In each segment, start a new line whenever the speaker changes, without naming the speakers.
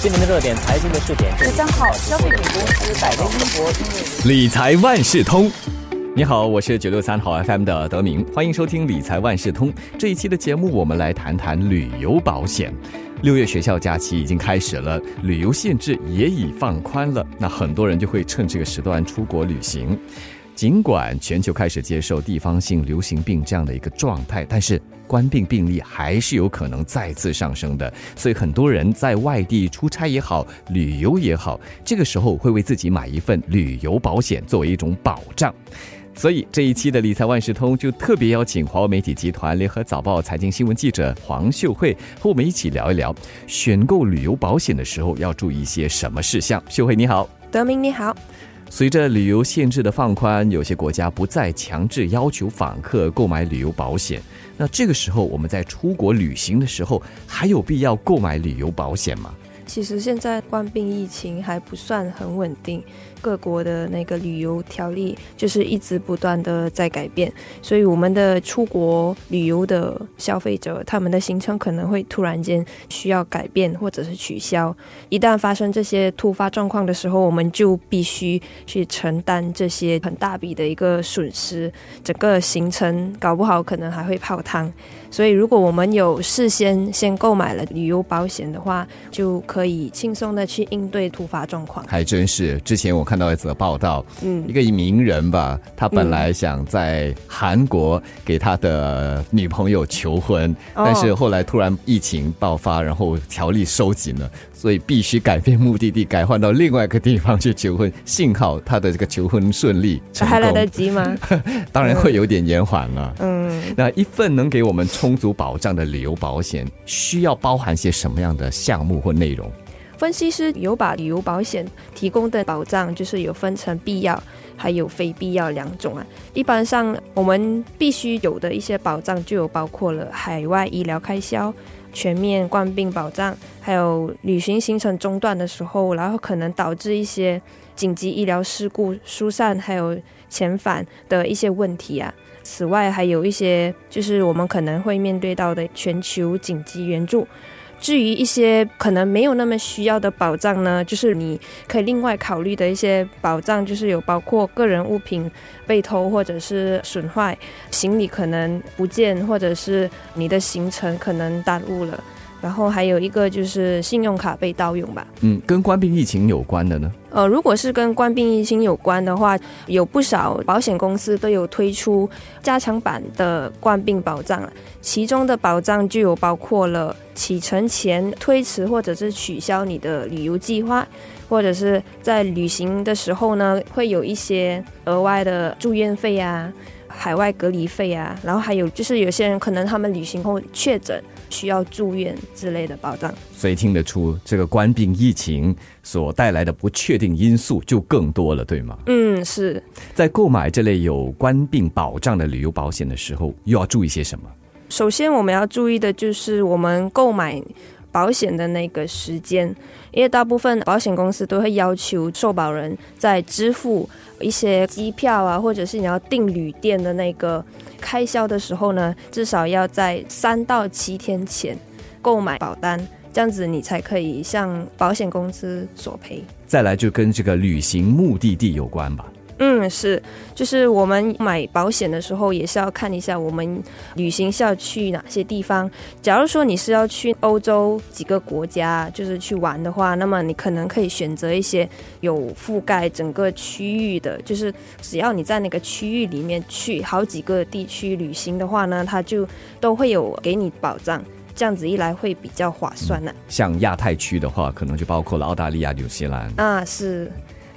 今年的热点财经的试点，
十三号，消费品公司百威英博因为
理财万事通。你好，我是九六三好 FM 的德明，欢迎收听理财万事通。这一期的节目，我们来谈谈旅游保险。六月学校假期已经开始了，旅游限制也已放宽了，那很多人就会趁这个时段出国旅行。尽管全球开始接受地方性流行病这样的一个状态，但是冠病病例还是有可能再次上升的。所以很多人在外地出差也好，旅游也好，这个时候会为自己买一份旅游保险作为一种保障。所以这一期的理财万事通就特别邀请华为媒体集团联合早报财经新闻记者黄秀慧和我们一起聊一聊选购旅游保险的时候要注意一些什么事项。秀慧你好。
德明你好，
随着旅游限制的放宽，有些国家不再强制要求访客购买旅游保险。那这个时候，我们在出国旅行的时候，还有必要购买旅游保险吗？
其实现在冠病疫情还不算很稳定，各国的那个旅游条例就是一直不断的在改变，所以我们的出国旅游的消费者，他们的行程可能会突然间需要改变或者是取消。一旦发生这些突发状况的时候，我们就必须去承担这些很大笔的一个损失，整个行程搞不好可能还会泡汤。所以，如果我们有事先先购买了旅游保险的话，就可以轻松的去应对突发状况。
还真是，之前我看到一则报道，嗯，一个名人吧，他本来想在韩国给他的女朋友求婚，但是后来突然疫情爆发，然后条例收紧了，所以必须改变目的地，改换到另外一个地方去求婚。幸好他的这个求婚顺利成功，
还来得及吗？
当然会有点延缓了。嗯，那一份能给我们。充足保障的旅游保险需要包含些什么样的项目或内容？
分析师有把旅游保险提供的保障，就是有分成必要还有非必要两种啊。一般上我们必须有的一些保障，就有包括了海外医疗开销、全面冠病保障，还有旅行行程中断的时候，然后可能导致一些紧急医疗事故、疏散还有遣返的一些问题啊。此外，还有一些就是我们可能会面对到的全球紧急援助。至于一些可能没有那么需要的保障呢，就是你可以另外考虑的一些保障，就是有包括个人物品被偷或者是损坏，行李可能不见，或者是你的行程可能耽误了。然后还有一个就是信用卡被盗用吧。
嗯，跟冠病疫情有关的呢？
呃，如果是跟冠病疫情有关的话，有不少保险公司都有推出加强版的冠病保障其中的保障就有包括了启程前推迟或者是取消你的旅游计划，或者是在旅行的时候呢，会有一些额外的住院费啊、海外隔离费啊，然后还有就是有些人可能他们旅行后确诊。需要住院之类的保障，
所以听得出这个冠病疫情所带来的不确定因素就更多了，对吗？
嗯，是
在购买这类有冠病保障的旅游保险的时候，又要注意些什么？
首先，我们要注意的就是我们购买保险的那个时间，因为大部分保险公司都会要求受保人在支付一些机票啊，或者是你要订旅店的那个。开销的时候呢，至少要在三到七天前购买保单，这样子你才可以向保险公司索赔。
再来就跟这个旅行目的地有关吧。
嗯，是，就是我们买保险的时候也是要看一下我们旅行是要去哪些地方。假如说你是要去欧洲几个国家，就是去玩的话，那么你可能可以选择一些有覆盖整个区域的，就是只要你在那个区域里面去好几个地区旅行的话呢，它就都会有给你保障，这样子一来会比较划算呢。
像亚太区的话，可能就包括了澳大利亚、纽西兰
啊，是。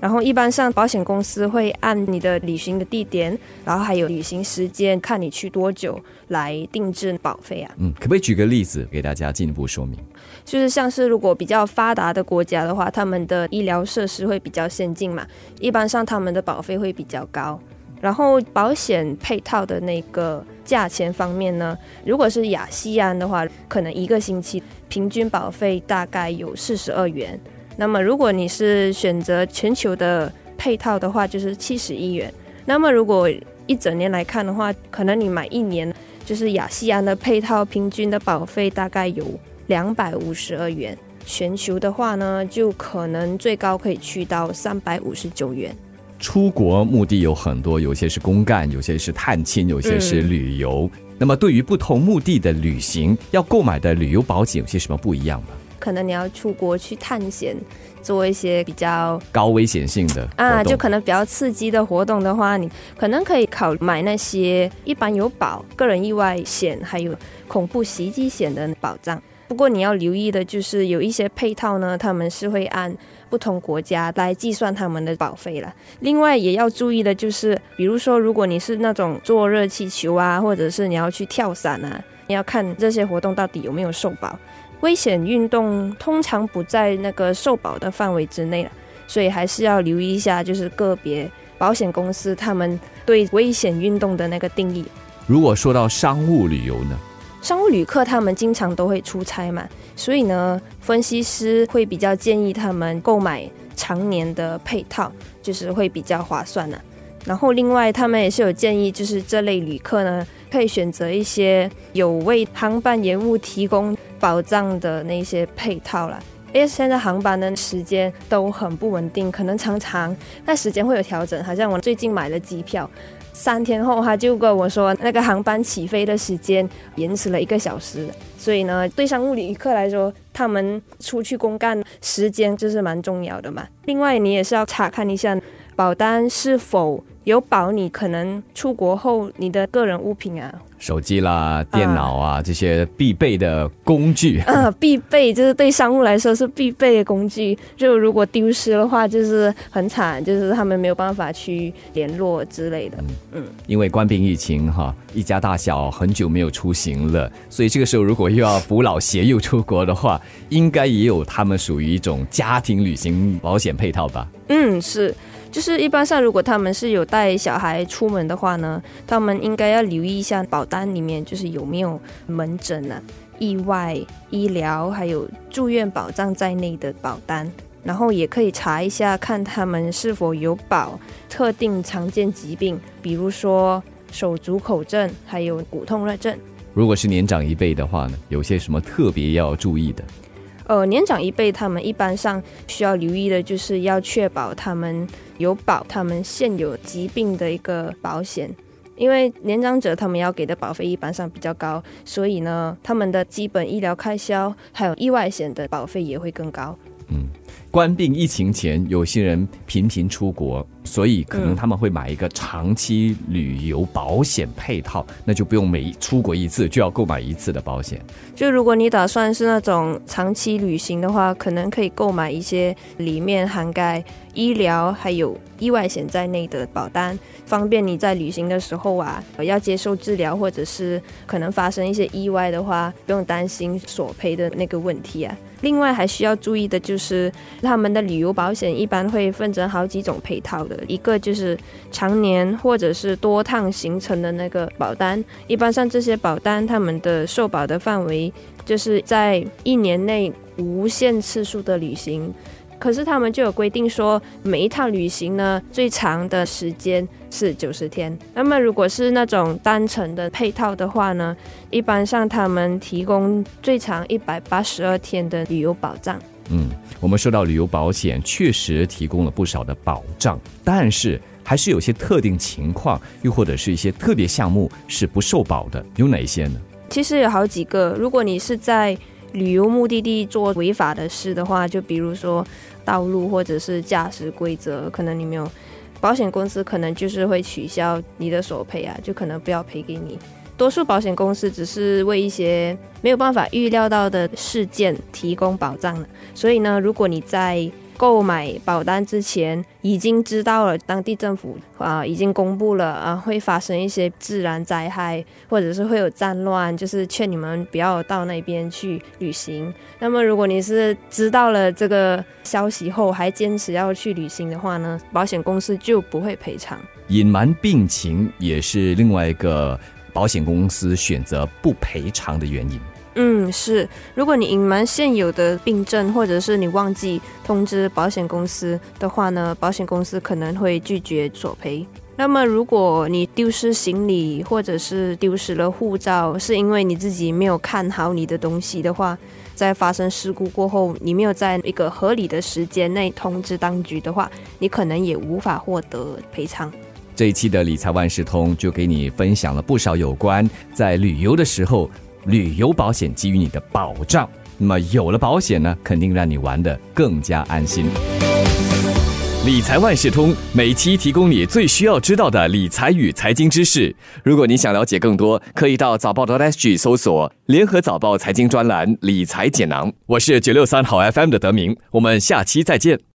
然后一般上保险公司会按你的旅行的地点，然后还有旅行时间，看你去多久来定制保费啊。
嗯，可不可以举个例子给大家进一步说明？
就是像是如果比较发达的国家的话，他们的医疗设施会比较先进嘛，一般上他们的保费会比较高。然后保险配套的那个价钱方面呢，如果是亚细安的话，可能一个星期平均保费大概有四十二元。那么，如果你是选择全球的配套的话，就是七十亿元。那么，如果一整年来看的话，可能你买一年，就是亚细安的配套，平均的保费大概有两百五十二元。全球的话呢，就可能最高可以去到三百五十九元。
出国目的有很多，有些是公干，有些是探亲，有些是旅游。那么，对于不同目的的旅行，要购买的旅游保险有些什么不一样吗？
可能你要出国去探险，做一些比较
高危险性的
啊，就可能比较刺激的活动的话，你可能可以考买那些一般有保个人意外险，还有恐怖袭击险的保障。不过你要留意的就是，有一些配套呢，他们是会按不同国家来计算他们的保费了。另外也要注意的就是，比如说如果你是那种坐热气球啊，或者是你要去跳伞啊，你要看这些活动到底有没有受保。危险运动通常不在那个受保的范围之内了，所以还是要留意一下，就是个别保险公司他们对危险运动的那个定义。
如果说到商务旅游呢？
商务旅客他们经常都会出差嘛，所以呢，分析师会比较建议他们购买常年的配套，就是会比较划算呢。然后另外他们也是有建议，就是这类旅客呢，可以选择一些有为航班延误提供保障的那些配套了。因为现在航班的时间都很不稳定，可能常常那时间会有调整。好像我最近买了机票。三天后，他就跟我说，那个航班起飞的时间延迟了一个小时。所以呢，对商务旅客来说，他们出去公干时间就是蛮重要的嘛。另外，你也是要查看一下保单是否有保你可能出国后你的个人物品啊。
手机啦、电脑啊，这些必备的工具
啊，必备就是对商务来说是必备的工具。就如果丢失的话，就是很惨，就是他们没有办法去联络之类的。
嗯，因为关闭疫情哈，一家大小很久没有出行了，所以这个时候如果又要扶老携幼出国的话，应该也有他们属于一种家庭旅行保险配套吧？
嗯，是。就是一般上，如果他们是有带小孩出门的话呢，他们应该要留意一下保单里面就是有没有门诊啊、意外医疗还有住院保障在内的保单，然后也可以查一下看他们是否有保特定常见疾病，比如说手足口症还有骨痛热症。
如果是年长一辈的话呢，有些什么特别要注意的？
呃，年长一辈他们一般上需要留意的就是要确保他们有保他们现有疾病的一个保险，因为年长者他们要给的保费一般上比较高，所以呢，他们的基本医疗开销还有意外险的保费也会更高。
嗯。关闭疫情前，有些人频频出国，所以可能他们会买一个长期旅游保险配套，那就不用每出国一次就要购买一次的保险。
就如果你打算是那种长期旅行的话，可能可以购买一些里面涵盖医疗还有意外险在内的保单，方便你在旅行的时候啊，要接受治疗或者是可能发生一些意外的话，不用担心索赔的那个问题啊。另外还需要注意的就是，他们的旅游保险一般会分成好几种配套一个就是常年或者是多趟行程的那个保单，一般上这些保单他们的受保的范围就是在一年内无限次数的旅行。可是他们就有规定说，每一趟旅行呢，最长的时间是九十天。那么如果是那种单程的配套的话呢，一般上他们提供最长一百八十二天的旅游保障。
嗯，我们说到旅游保险，确实提供了不少的保障，但是还是有些特定情况，又或者是一些特别项目是不受保的，有哪些呢？
其实有好几个，如果你是在旅游目的地做违法的事的话，就比如说道路或者是驾驶规则，可能你没有保险公司，可能就是会取消你的索赔啊，就可能不要赔给你。多数保险公司只是为一些没有办法预料到的事件提供保障的所以呢，如果你在购买保单之前，已经知道了当地政府啊已经公布了啊会发生一些自然灾害，或者是会有战乱，就是劝你们不要到那边去旅行。那么如果你是知道了这个消息后还坚持要去旅行的话呢，保险公司就不会赔偿。
隐瞒病情也是另外一个保险公司选择不赔偿的原因。
嗯，是。如果你隐瞒现有的病症，或者是你忘记通知保险公司的话呢，保险公司可能会拒绝索赔。那么，如果你丢失行李或者是丢失了护照，是因为你自己没有看好你的东西的话，在发生事故过后，你没有在一个合理的时间内通知当局的话，你可能也无法获得赔偿。
这一期的理财万事通就给你分享了不少有关在旅游的时候，旅游保险给予你的保障。那么有了保险呢，肯定让你玩得更加安心。理财万事通每期提供你最需要知道的理财与财经知识。如果你想了解更多，可以到早报的 SG 搜索“联合早报财经专栏理财简囊”。我是九六三好 FM 的德明，我们下期再见。